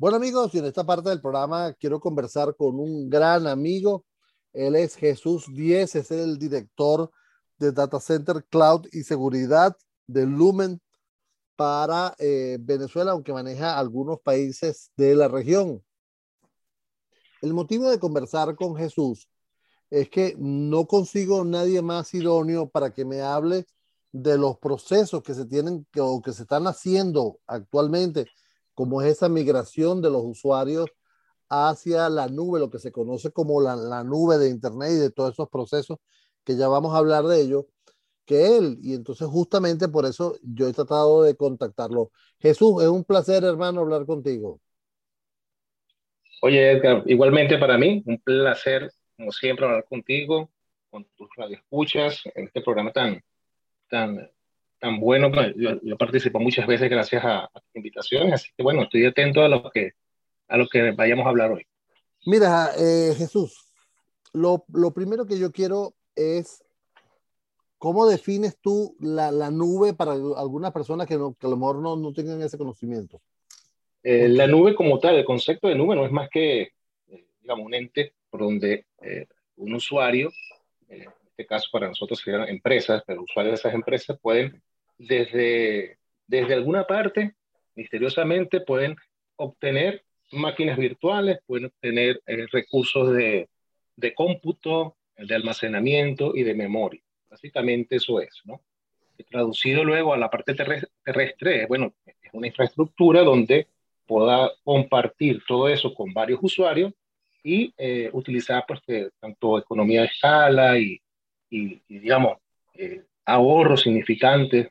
Bueno amigos, y en esta parte del programa quiero conversar con un gran amigo. Él es Jesús Díez, es el director de Data Center Cloud y Seguridad de Lumen para eh, Venezuela, aunque maneja algunos países de la región. El motivo de conversar con Jesús es que no consigo nadie más idóneo para que me hable de los procesos que se tienen o que se están haciendo actualmente como es esa migración de los usuarios hacia la nube, lo que se conoce como la, la, nube de Internet y de todos esos procesos que ya vamos a hablar de ello, que él. Y entonces justamente por eso yo he tratado de contactarlo. Jesús, es un placer, hermano, hablar contigo. Oye, Edgar, igualmente para mí, un placer, como siempre, hablar contigo, con tus radioescuchas, en este programa tan, tan tan bueno. Pues, yo, yo, participo muchas veces gracias a, a tus invitaciones, así que bueno, estoy atento a lo que, a lo que vayamos a hablar hoy. Mira, eh, Jesús, lo, lo, primero que yo quiero es, ¿cómo defines tú la, la nube para algunas personas que, no, que a lo mejor no, no tengan ese conocimiento? Eh, la nube como tal, el concepto de nube no es más que, eh, digamos, un ente por donde eh, un usuario, en este caso para nosotros serían empresas, pero usuarios de esas empresas pueden desde, desde alguna parte, misteriosamente, pueden obtener máquinas virtuales, pueden obtener eh, recursos de, de cómputo, de almacenamiento y de memoria. Básicamente eso es, ¿no? Traducido luego a la parte terrestre, bueno, es una infraestructura donde pueda compartir todo eso con varios usuarios y eh, utilizar pues, tanto economía de escala y, y, y digamos, eh, ahorros significantes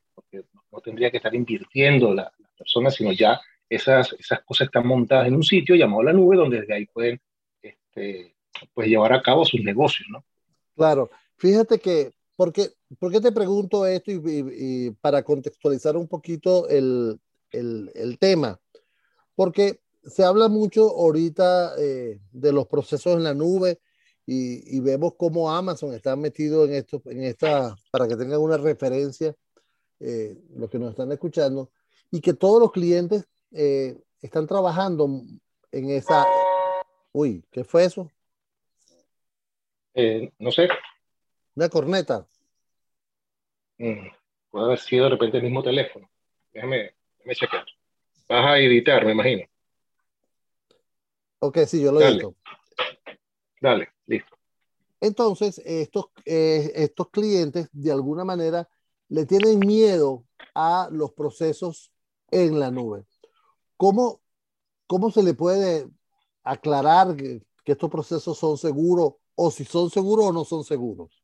no tendría que estar invirtiendo la, la persona, sino ya esas, esas cosas están montadas en un sitio llamado la nube, donde desde ahí pueden este, pues llevar a cabo sus negocios, ¿no? Claro, fíjate que, porque, ¿por qué te pregunto esto? Y, para contextualizar un poquito el, el, tema, porque se habla mucho ahorita eh, de los procesos en la nube y, y, vemos cómo Amazon está metido en esto, en esta, para que tengan una referencia eh, los que nos están escuchando, y que todos los clientes eh, están trabajando en esa... Uy, ¿qué fue eso? Eh, no sé. Una corneta. Mm, puede haber sido de repente el mismo teléfono. Déjame, déjame chequear. Vas a editar, me imagino. Ok, sí, yo lo Dale. edito. Dale, listo. Entonces, estos, eh, estos clientes, de alguna manera, le tienen miedo a los procesos en la nube. ¿Cómo, cómo se le puede aclarar que, que, estos procesos son seguros o si son seguros o no son seguros?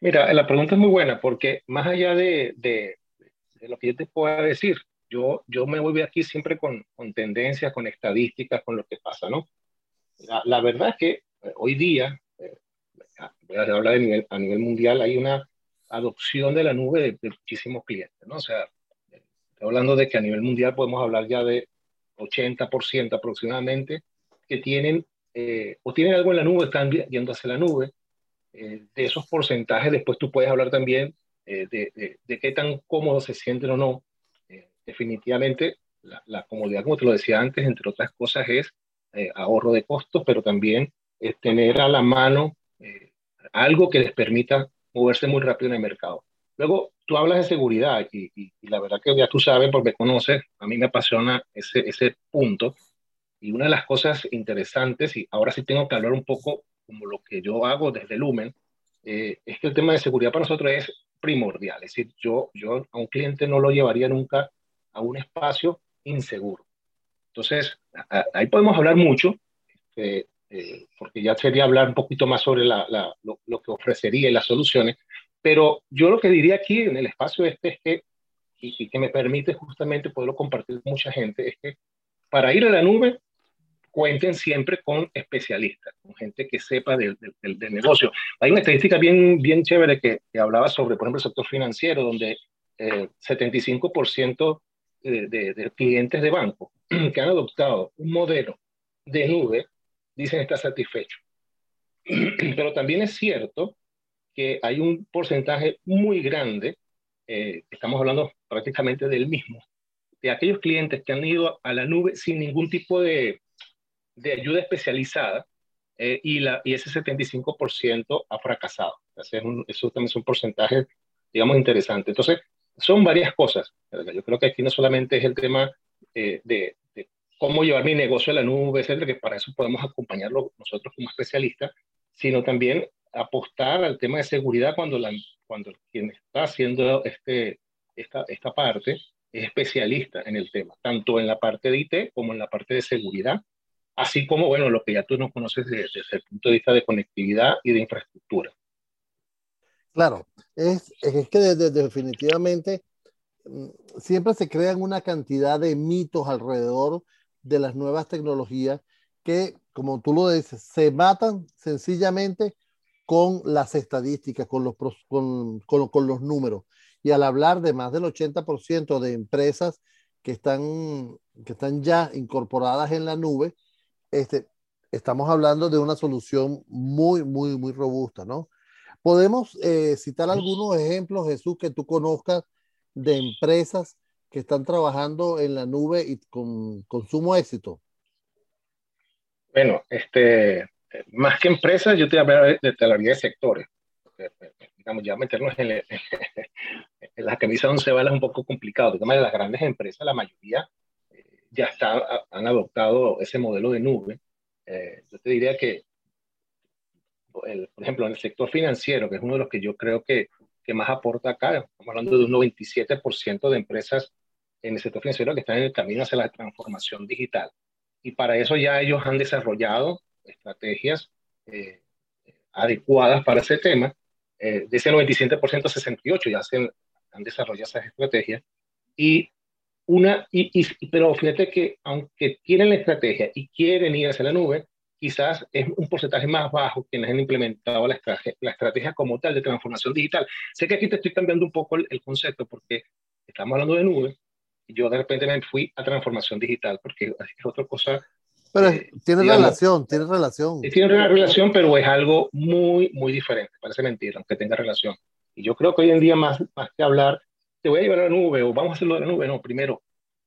Mira, la pregunta es muy buena porque más allá de, de, de lo que yo te pueda decir, yo, yo me voy aquí siempre con, con tendencias, con estadísticas, con lo que pasa, ¿no? La, la verdad es que eh, hoy día, eh, voy a hablar a nivel, a nivel mundial, hay una adopción de la nube de, muchísimos clientes, ¿no? O sea, hablando de que a nivel mundial podemos hablar ya de 80% aproximadamente que tienen eh, o tienen algo en la nube, están yendo hacia la nube. Eh, de esos porcentajes después tú puedes hablar también eh, de, qué tan cómodos se sienten o no. Definitivamente la, la, comodidad, como te lo decía antes, entre otras cosas, es ahorro de costos, pero también es tener a la mano algo que les permita moverse muy rápido en el mercado. Luego, tú hablas de seguridad y, y, y, la verdad que ya tú sabes, porque conoces, a mí me apasiona ese, ese punto. Y una de las cosas interesantes, y ahora sí tengo que hablar un poco como lo que yo hago desde Lumen, eh, es que el tema de seguridad para nosotros es primordial. Es decir, yo, yo a un cliente no lo llevaría nunca a un espacio inseguro. Entonces, a, ahí podemos hablar mucho, eh, eh, porque ya sería hablar un poquito más sobre la, la, lo, lo, que ofrecería y las soluciones, pero yo lo que diría aquí en el espacio este es que, y, y, que me permite justamente poderlo compartir con mucha gente, es que para ir a la nube cuenten siempre con especialistas, con gente que sepa del, del, del negocio. Hay una estadística bien, bien chévere que, que, hablaba sobre, por ejemplo, el sector financiero, donde eh, 75% de, de, de clientes de banco que han adoptado un modelo de nube dicen estar satisfechos. Pero también es cierto que hay un porcentaje muy grande, eh, estamos hablando prácticamente del mismo, de aquellos clientes que han ido a la nube sin ningún tipo de, de ayuda especializada eh, y, la, y ese 75% ha fracasado. eso también es un porcentaje, digamos, interesante. Entonces, son varias cosas. Yo creo que aquí no solamente es el tema eh, de, cómo llevar mi negocio a la nube, etcétera, que para eso podemos acompañarlo nosotros como especialistas, sino también apostar al tema de seguridad cuando, la, cuando quien está haciendo este, esta, esta parte es especialista en el tema, tanto en la parte de IT como en la parte de seguridad, así como, bueno, lo que ya tú nos conoces desde, desde el punto de vista de conectividad y de infraestructura. Claro, es, es que definitivamente mm, siempre se crean una cantidad de mitos alrededor de las nuevas tecnologías que, como tú lo dices, se matan sencillamente con las estadísticas, con los, con, con, con los números. Y al hablar de más del 80% de empresas que están, que están ya incorporadas en la nube, este, estamos hablando de una solución muy, muy, muy robusta, ¿no? Podemos eh, citar algunos ejemplos, Jesús, que tú conozcas de empresas que están trabajando en la nube y con, con sumo éxito. Bueno, este, más que empresas, yo te hablar de, de la de sectores. Digamos, ya meternos en, en la camisa once balas es un poco complicado. El tema de las grandes empresas, la mayoría eh, ya está, han adoptado ese modelo de nube. Eh, yo te diría que por ejemplo, en el sector financiero, que es uno de los que yo creo que, que más aporta acá, estamos hablando de un 97% de empresas en el sector financiero que están en el camino hacia la transformación digital. Y para eso ya ellos han desarrollado estrategias eh, adecuadas para ese tema. Eh, de ese 97%, 68% ya se han desarrollado esas estrategias. Y una, y, y, pero fíjate que aunque tienen la estrategia y quieren ir hacia la nube, quizás es un porcentaje más bajo quienes han implementado la estrategia, la estrategia como tal de transformación digital. Sé que aquí te estoy cambiando un poco el, concepto porque estamos hablando de nube yo de repente me fui a transformación digital porque es otra cosa. Pero eh, tiene relación, tiene relación. Tiene una relación, pero es algo muy, muy diferente. Parece mentira, aunque tenga relación. Y yo creo que hoy en día, más, más que hablar, te voy a llevar a la nube o vamos a hacerlo de la nube, no, primero,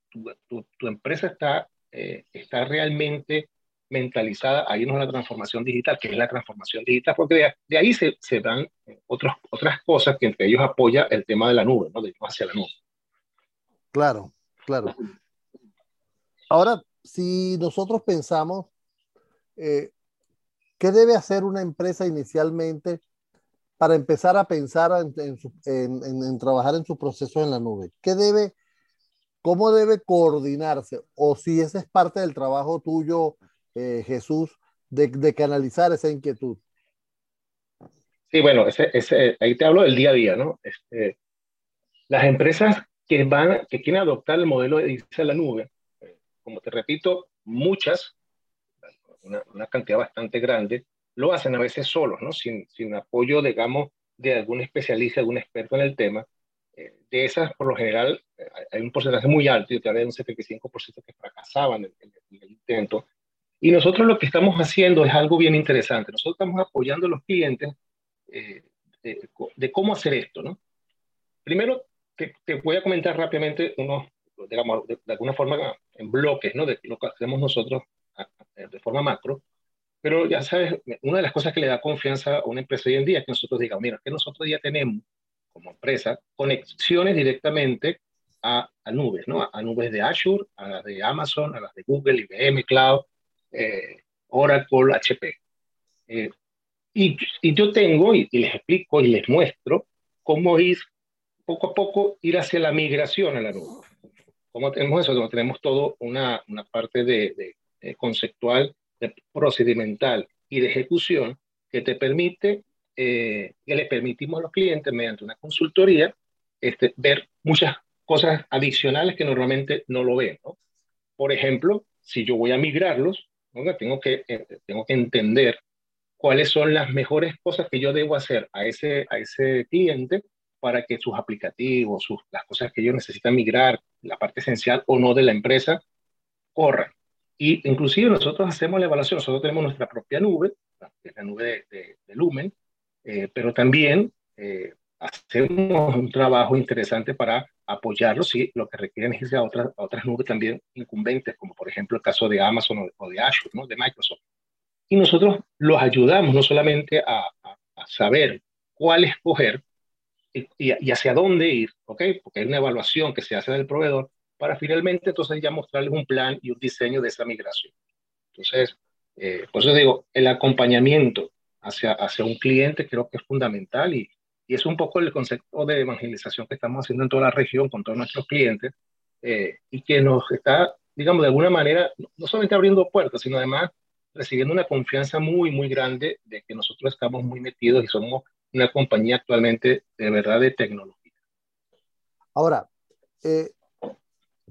tu, tu, tu empresa está, eh, está realmente mentalizada a irnos a la transformación digital, que es la transformación digital, porque de, ahí se, se dan otros, otras cosas que entre ellos apoya el tema de la nube, ¿no? de irnos hacia la nube. Claro, claro. Ahora, si nosotros pensamos, eh, ¿qué debe hacer una empresa inicialmente para empezar a pensar en, trabajar en su proceso en la nube? ¿Qué debe, cómo debe coordinarse? O si ese es parte del trabajo tuyo eh, Jesús, de, canalizar esa inquietud? Sí, bueno, ahí te hablo del día a día, ¿no? Este, las empresas que van, que quieren adoptar el modelo de irse a la nube, eh, como te repito, muchas, una, una, cantidad bastante grande, lo hacen a veces solos, ¿no? Sin, sin apoyo, digamos, de algún especialista, algún experto en el tema. Eh, de esas, por lo general, hay un porcentaje muy alto, yo te hablé de un 75% que fracasaban en, en el intento, y nosotros lo que estamos haciendo es algo bien interesante. Nosotros estamos apoyando a los clientes eh, de, cómo hacer esto, ¿no? Primero, te, voy a comentar rápidamente unos, digamos, de, alguna forma en bloques, ¿no? De lo que hacemos nosotros de forma macro. Pero ya sabes, una de las cosas que le da confianza a una empresa hoy en día es que nosotros digamos, mira, que nosotros ya tenemos como empresa conexiones directamente a, a nubes, ¿no? A, nubes de Azure, a las de Amazon, a las de Google, IBM Cloud, eh, Oracle, HP. Eh, y, y, yo tengo, y, les explico y les muestro, cómo ir poco a poco ir hacia la migración a la nube. ¿Cómo tenemos eso? tenemos todo una, una parte de, de, conceptual, de procedimental y de ejecución que te permite, eh, que le permitimos a los clientes mediante una consultoría este, ver muchas cosas adicionales que normalmente no lo ven. ¿no? Por ejemplo, si yo voy a migrarlos, tengo que, eh, tengo que entender cuáles son las mejores cosas que yo debo hacer a ese, a ese cliente para que sus aplicativos, sus, las cosas que ellos necesitan migrar, la parte esencial o no de la empresa, corran. Y inclusive nosotros hacemos la evaluación, nosotros tenemos nuestra propia nube, que la nube de, Lumen, eh, pero también eh, hacemos un trabajo interesante para apoyarlos y lo que requieren es irse a otras, otras nubes también incumbentes, como por ejemplo el caso de Amazon o de Azure, ¿no? de Microsoft. Y nosotros los ayudamos no solamente a, saber cuál escoger y, y, hacia dónde ir, ¿ok? Porque hay una evaluación que se hace del proveedor para finalmente entonces ya mostrarles un plan y un diseño de esa migración. Entonces, eh, por eso digo, el acompañamiento hacia, hacia un cliente creo que es fundamental y, y es un poco el concepto de evangelización que estamos haciendo en toda la región con todos nuestros clientes eh, y que nos está, digamos, de alguna manera, no solamente abriendo puertas, sino además recibiendo una confianza muy, muy grande de que nosotros estamos muy metidos y somos una compañía actualmente de verdad de tecnología. Ahora, eh,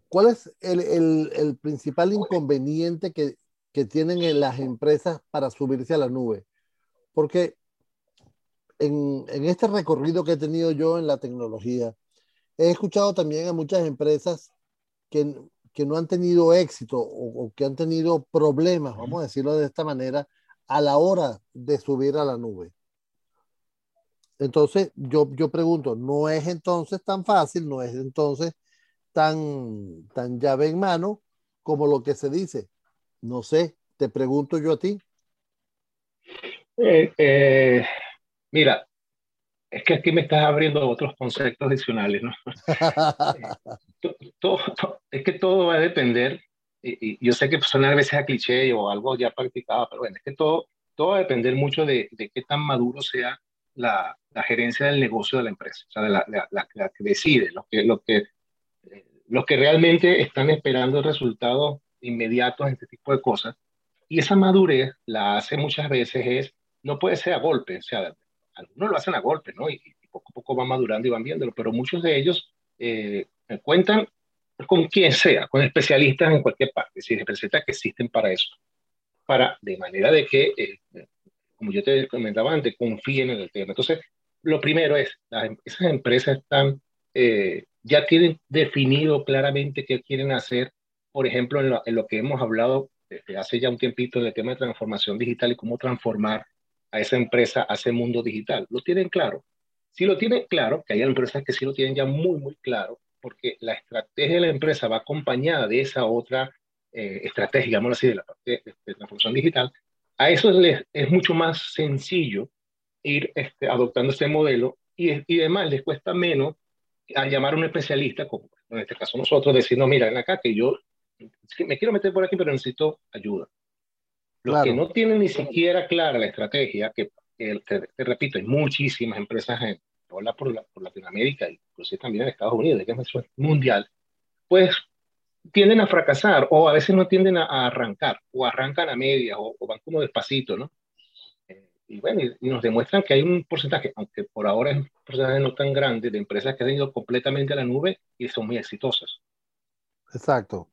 ¿cuál es el, el, el, principal inconveniente que, que tienen las empresas para subirse a la nube? Porque en, este recorrido que he tenido yo en la tecnología, he escuchado también a muchas empresas que, que no han tenido éxito o, que han tenido problemas, vamos a decirlo de esta manera, a la hora de subir a la nube. Entonces, yo, yo pregunto, ¿no es entonces tan fácil, no es entonces tan, tan llave en mano como lo que se dice? No sé, te pregunto yo a ti. Eh, eh, Mira, es que aquí me estás abriendo otros conceptos adicionales, ¿no? todo, es que todo va a depender, y, yo sé que suena a veces a cliché o algo ya practicado, pero bueno, es que todo, todo va a depender mucho de, de qué tan maduro sea la, gerencia del negocio de la empresa, o sea, la, que decide, lo que, lo que, los que realmente están esperando resultados inmediatos en este tipo de cosas. Y esa madurez la hace muchas veces es, no puede ser a golpe, o sea, algunos lo hacen a golpe, ¿no? Y, poco a poco van madurando y van viéndolo, pero muchos de ellos eh, cuentan con quien sea, con especialistas en cualquier parte, es decir, especialistas que existen para eso, para, de manera de que, eh, como yo te comentaba antes, confíen en el tema. Entonces, lo primero es, em, esas empresas están, eh, ya tienen definido claramente qué quieren hacer, por ejemplo, en lo, en lo que hemos hablado hace ya un tiempito en el tema de transformación digital y cómo transformar a esa empresa, a ese mundo digital. ¿Lo tienen claro? Si lo tienen claro, que hay empresas que sí lo tienen ya muy, muy claro, porque la estrategia de la empresa va acompañada de esa otra eh, estrategia, digamos así, de la parte de, transformación digital, a eso les, es mucho más sencillo ir este, adoptando este modelo y, y además les cuesta menos a llamar a un especialista, como en este caso nosotros, decir, no, mira, ven acá que yo me quiero meter por aquí, pero necesito ayuda. Los que no tienen ni siquiera clara la estrategia, que te, repito, hay muchísimas empresas en por, por Latinoamérica, inclusive también en Estados Unidos, que es mundial, pues tienden a fracasar o a veces no tienden a, arrancar o arrancan a medias o, van como despacito, ¿no? Eh, y bueno, y, nos demuestran que hay un porcentaje, aunque por ahora es un porcentaje no tan grande, de empresas que han ido completamente a la nube y son muy exitosas. Exacto,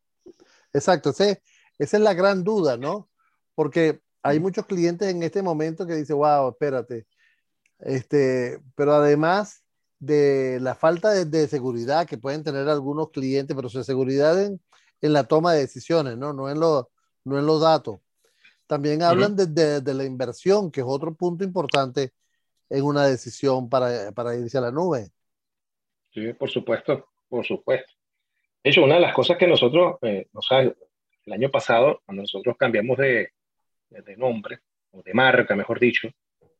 exacto. esa es la gran duda, ¿no? porque hay muchos clientes en este momento que dicen, wow, espérate, este, pero además de la falta de, seguridad que pueden tener algunos clientes, pero su seguridad en, en, la toma de decisiones, ¿no? No en, lo, no en los datos. También hablan de, de, la inversión, que es otro punto importante en una decisión para, para irse a la nube. Sí, por supuesto, por supuesto. De hecho, una de las cosas que nosotros, eh, el año pasado, cuando nosotros cambiamos de, de nombre, o de marca, mejor dicho,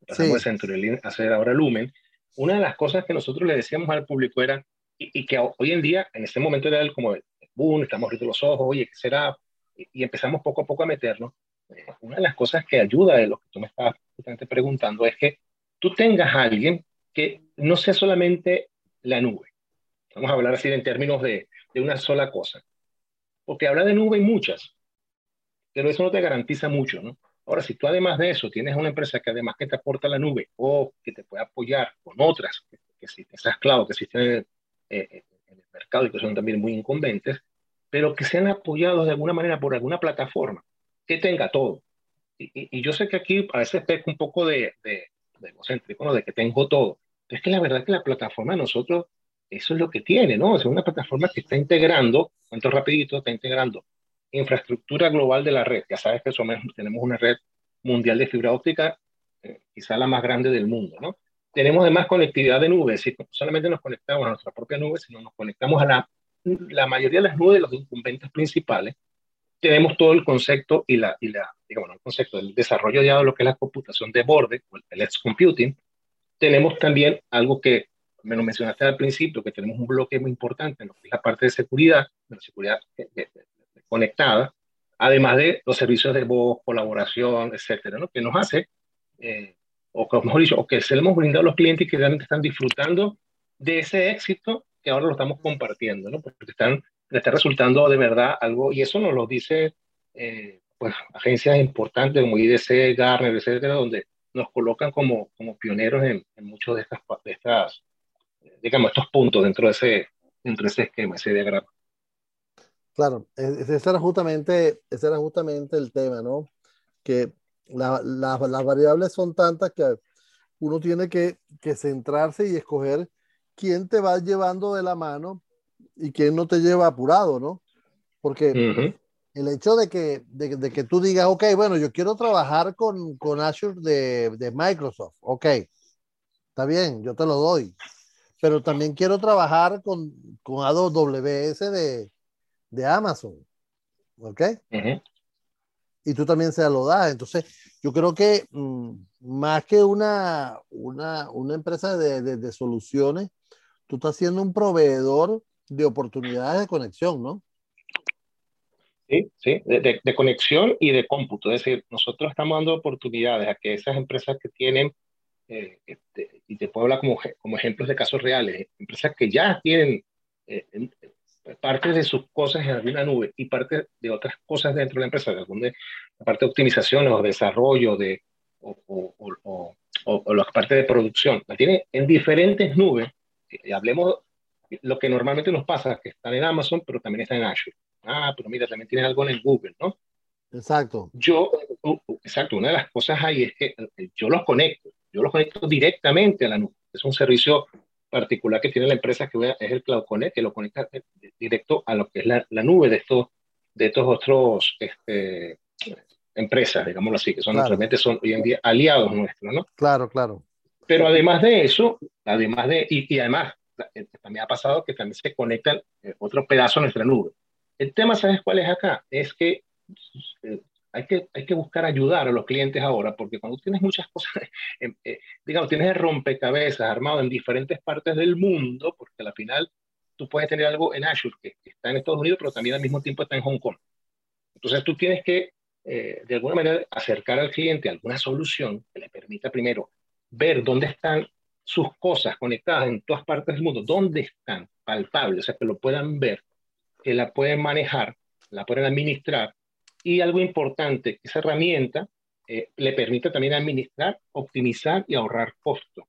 pasamos de Centurion a hacer ahora Lumen, una de las cosas que nosotros le decíamos al público era, y, que hoy en día, en este momento era el, como el boom, estamos abriendo los ojos, oye, ¿qué será? Y, empezamos poco a poco a meternos. Eh, una de las cosas que ayuda de lo que tú me estabas justamente preguntando es que tú tengas a alguien que no sea solamente la nube. Vamos a hablar así en términos de, de una sola cosa. Porque habla de nube y muchas pero eso no te garantiza mucho, ¿no? Ahora, si tú además de eso tienes una empresa que además que te aporta la nube o que te puede apoyar con otras, que, que esas cloud que existen en el, eh, en el mercado y que son también muy incumbentes, pero que sean apoyados de alguna manera por alguna plataforma que tenga todo. Y, y, yo sé que aquí a veces peco un poco de, de, de egocéntrico, ¿no? de que tengo todo. Pero es que la verdad es que la plataforma de nosotros, eso es lo que tiene, ¿no? Es una plataforma que está integrando, cuento rapidito, está integrando infraestructura global de la red. Ya sabes que somos, tenemos una red mundial de fibra óptica, eh, quizá la más grande del mundo, ¿no? tenemos además conectividad de nubes, si solamente nos conectamos a nuestra propia nube, sino nos conectamos a la, mayoría de las nubes de los incumbentes principales, tenemos todo el concepto y la, digamos, el concepto del desarrollo ya de lo que es la computación de borde, o el edge computing. Tenemos también algo que me lo mencionaste al principio, que tenemos un bloque muy importante en que es la parte de seguridad, de la seguridad conectada, además de los servicios de voz, colaboración, etcétera, ¿no? que nos hace, eh, o que mejor dicho, o que se le hemos brindado a los clientes que realmente están disfrutando de ese éxito que ahora lo estamos compartiendo, ¿no? porque están le está resultando de verdad algo, y eso nos lo dice eh, pues, agencias importantes como IDC, Gartner, etcétera, donde nos colocan como, como pioneros en, en muchos de estas, de estas, digamos, estos puntos dentro de ese, dentro de ese esquema, ese diagrama. Claro, ese era justamente, ese era justamente el tema, ¿no? Que la, la, las variables son tantas que uno tiene que, que centrarse y escoger quién te va llevando de la mano y que no te lleva apurado, ¿no? Porque el hecho de que, de, de, que tú digas, ok, bueno, yo quiero trabajar con, con Azure de, de, Microsoft, ok, está bien, yo te lo doy, pero también quiero trabajar con, con AWS de, de Amazon, ok. Y tú también se lo das. Entonces, yo creo que mmm, más que una, una, una empresa de, de, de soluciones, tú estás siendo un proveedor de oportunidades de conexión, ¿no? Sí, sí, de, de, conexión y de cómputo. Es decir, nosotros estamos dando oportunidades a que esas empresas que tienen, eh, este, y te puedo hablar como, como ejemplos de casos reales, empresas que ya tienen eh, parte de sus cosas en alguna nube y parte de otras cosas dentro de la empresa, de alguna parte de optimización o desarrollo de, o, o, o, o, la parte de producción, la tienen en diferentes nubes. Y hablemos lo que normalmente nos pasa que están en Amazon, pero también están en Azure. Ah, pero mira, también tienen algo en Google, ¿no? Exacto. Yo, exacto, una de las cosas ahí es que eh, yo los conecto, yo los conecto directamente a la nube. Es un servicio particular que tiene la empresa que es el Cloud Connect, que lo conecta eh, directo a lo que es la, la nube de estos, de estos otros este, empresas, digámoslo así, que son claro. realmente son hoy en día aliados nuestros, ¿no? Claro, claro. Pero además de eso, además de, y, y además eh, también ha pasado que también se conectan eh, otro pedazo a nuestra nube. El tema, ¿sabes cuál es acá? Es que hay que, hay que buscar ayudar a los clientes ahora, porque cuando tienes muchas cosas, eh, digamos, tienes el rompecabezas armado en diferentes partes del mundo, porque al final tú puedes tener algo en Azure que, que, está en Estados Unidos, pero también al mismo tiempo está en Hong Kong. Entonces tú tienes que, eh, de alguna manera, acercar al cliente alguna solución que le permita primero ver dónde están sus cosas conectadas en todas partes del mundo, dónde están palpables, o sea, que lo puedan ver, que la pueden manejar, la pueden administrar. Y algo importante, esa herramienta eh, le permite también administrar, optimizar y ahorrar costos.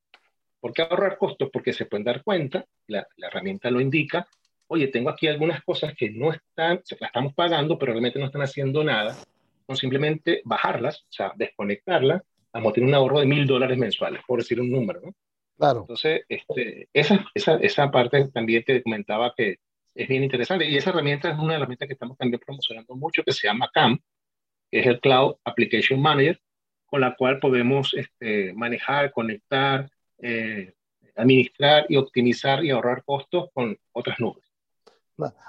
¿Por qué ahorrar costos? Porque se pueden dar cuenta, la, la herramienta lo indica, oye, tengo aquí algunas cosas que no están, las estamos pagando, pero realmente no están haciendo nada, con simplemente bajarlas, o sea, desconectarlas, vamos a tener un ahorro de mil dólares mensuales, por decir un número, ¿no? Claro. Entonces, este, esa, esa, esa parte también te comentaba que es bien interesante. Y esa herramienta es una herramienta que estamos también promocionando mucho, que se llama CAM, que es el Cloud Application Manager, con la cual podemos este, manejar, conectar, eh, administrar y optimizar y ahorrar costos con otras nubes.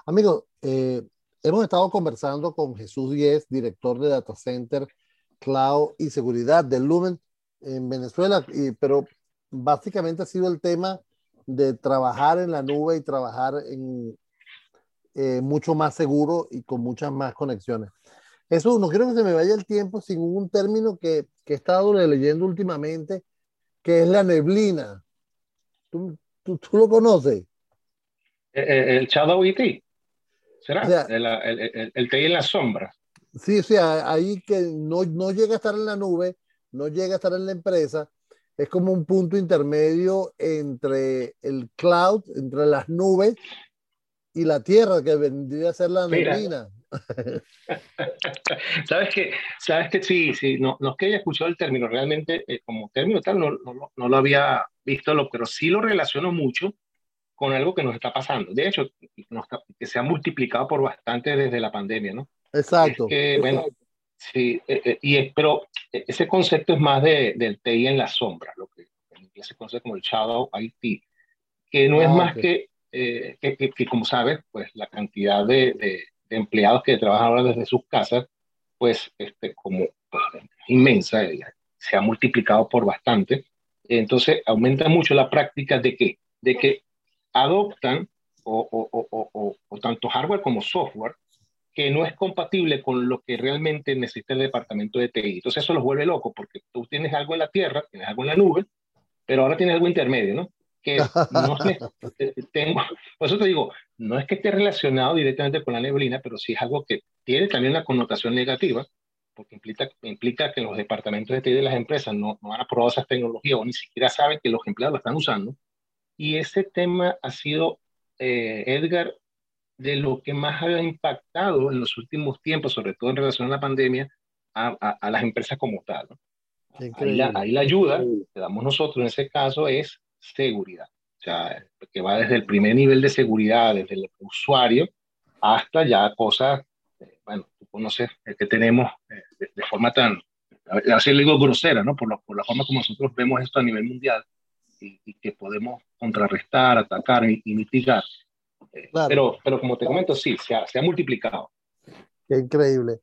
Amigo, eh, hemos estado conversando con Jesús Díez, director de Data Center, Cloud y Seguridad de Lumen en Venezuela, y, pero básicamente ha sido el tema de trabajar en la nube y trabajar en eh, mucho más seguro y con muchas más conexiones. Eso no quiero que se me vaya el tiempo sin un término que, que he estado leyendo últimamente, que es la neblina. ¿Tú, tú, tú lo conoces? El, el Shadow IT. ¿Será? O sea, el, el, el, el TI en la sombra. Sí, o sea, ahí que no, no llega a estar en la nube, no llega a estar en la empresa, es como un punto intermedio entre el cloud, entre las nubes y la tierra, que vendría a ser la neblina. sabes que, sabes que sí, sí, no, no es que haya escuchado el término, realmente eh, como término tal no, no, no, lo había visto, lo, pero sí lo relaciono mucho con algo que nos está pasando. De hecho, nos, que se ha multiplicado por bastante desde la pandemia, ¿no? Exacto. Es que, bueno, Sí, eh, eh, y, pero ese concepto es más de, del TI en la sombra, lo que que se conoce como el Shadow IT, que no es ah, más que, eh, que, que, como sabes, pues la cantidad de, de, empleados que trabajan ahora desde sus casas, pues este, como pues, inmensa, se ha multiplicado por bastante. Entonces aumenta mucho la práctica de que, de que adoptan o, o, o, o, tanto hardware como software que no es compatible con lo que realmente necesita el departamento de TI. Entonces eso los vuelve locos porque tú tienes algo en la tierra, tienes algo en la nube, pero ahora tienes algo intermedio, ¿no? Que no tengo, por eso te digo, no es que esté relacionado directamente con la neblina, pero sí es algo que tiene también una connotación negativa, porque implica, implica que los departamentos de TI de las empresas no, no han aprobado esas tecnologías o ni siquiera saben que los empleados la están usando. Y ese tema ha sido, eh, Edgar, de lo que más ha impactado en los últimos tiempos, sobre todo en relación a la pandemia, a, a, las empresas como tal. Ahí la, ahí la, ayuda que damos nosotros en ese caso es seguridad. O sea, que va desde el primer nivel de seguridad, desde el usuario, hasta ya cosas, eh, bueno, tú conoces eh, que tenemos eh, de, forma tan, así le digo grosera, ¿no? Por, por, la forma como nosotros vemos esto a nivel mundial y, y que podemos contrarrestar, atacar y, y mitigar pero, pero como te comento, sí, se ha, se ha multiplicado. Qué increíble.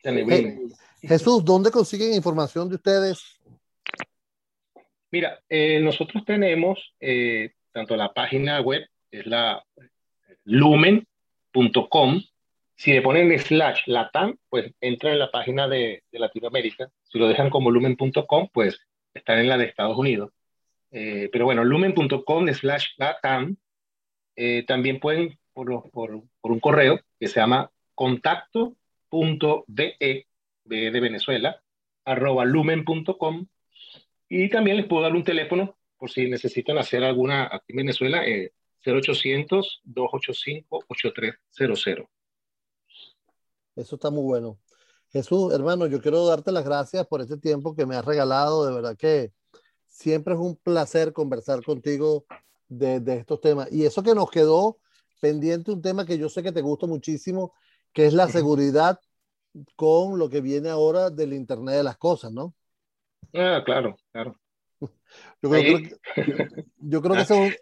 Jesús, ¿dónde consiguen información de ustedes? Mira, eh, nosotros tenemos eh, tanto la página web, es la lumen.com. Si le ponen slash latam, pues entra en la página de, Latinoamérica. Si lo dejan como lumen.com, pues están en la de Estados Unidos. Eh, pero bueno, lumen.com slash latam. también pueden por, por, un correo que se llama contacto.de, de, de Venezuela, arroba lumen.com. Y también les puedo dar un teléfono por si necesitan hacer alguna aquí en Venezuela, eh, 0800-285-8300. Eso está muy bueno. Jesús, hermano, yo quiero darte las gracias por este tiempo que me has regalado. De verdad que siempre es un placer conversar contigo de, de estos temas. Y eso que nos quedó pendiente un tema que yo sé que te gusta muchísimo, que es la seguridad con lo que viene ahora del Internet de las Cosas, ¿no? Ah, claro, claro. Yo creo, que, yo creo que eso, es un,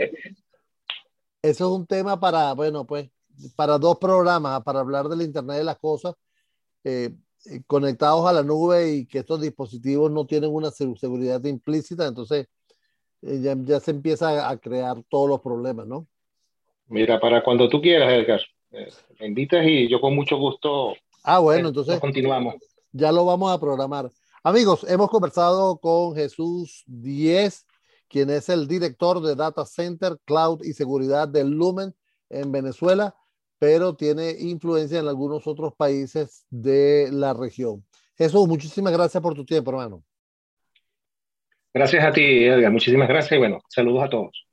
eso es un tema para, bueno, pues, para dos programas, para hablar del Internet de las Cosas, eh, eh, conectados a la nube y que estos dispositivos no tienen una seguridad implícita, entonces eh, ya, ya se empieza a crear todos los problemas, ¿no? Mira, para cuando tú quieras, Edgar. Eh, me invitas y yo con mucho gusto. Ah, bueno, entonces. Continuamos. Ya lo vamos a programar. Amigos, hemos conversado con Jesús Díez, quien es el director de Data Center, Cloud y Seguridad del Lumen en Venezuela, pero tiene influencia en algunos otros países de la región. Jesús, muchísimas gracias por tu tiempo, hermano. Gracias a ti, Edgar. Muchísimas gracias y bueno, saludos a todos.